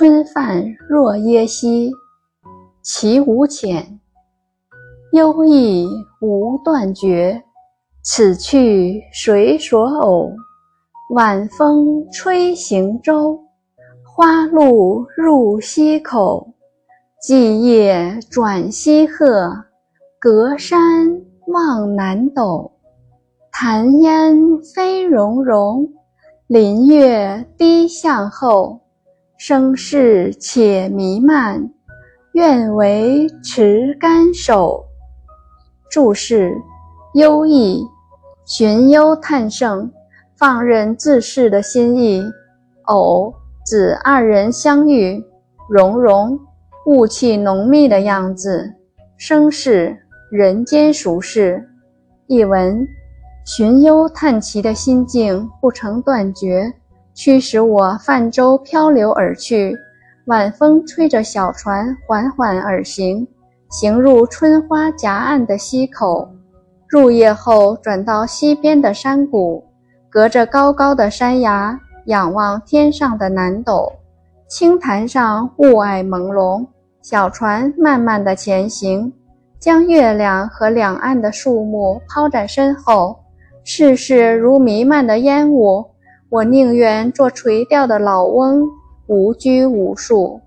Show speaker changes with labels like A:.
A: 春泛若耶溪，其无浅。悠逸无断绝，此去谁所偶？晚风吹行舟，花路入溪口。际夜转西壑，隔山望南斗。潭烟飞溶溶，林月低向后。声势且弥漫，愿为持竿手。注释：忧逸，寻幽探胜，放任自适的心意。偶，指二人相遇。融融，雾气浓密的样子。生事，人间俗事。译文：寻幽探奇的心境不曾断绝，驱使我泛舟漂流而去。晚风吹着小船缓缓而行。行入春花夹岸的溪口，入夜后转到西边的山谷，隔着高高的山崖，仰望天上的南斗。青潭上雾霭朦胧，小船慢慢的前行，将月亮和两岸的树木抛在身后。世事如弥漫的烟雾，我宁愿做垂钓的老翁，无拘无束。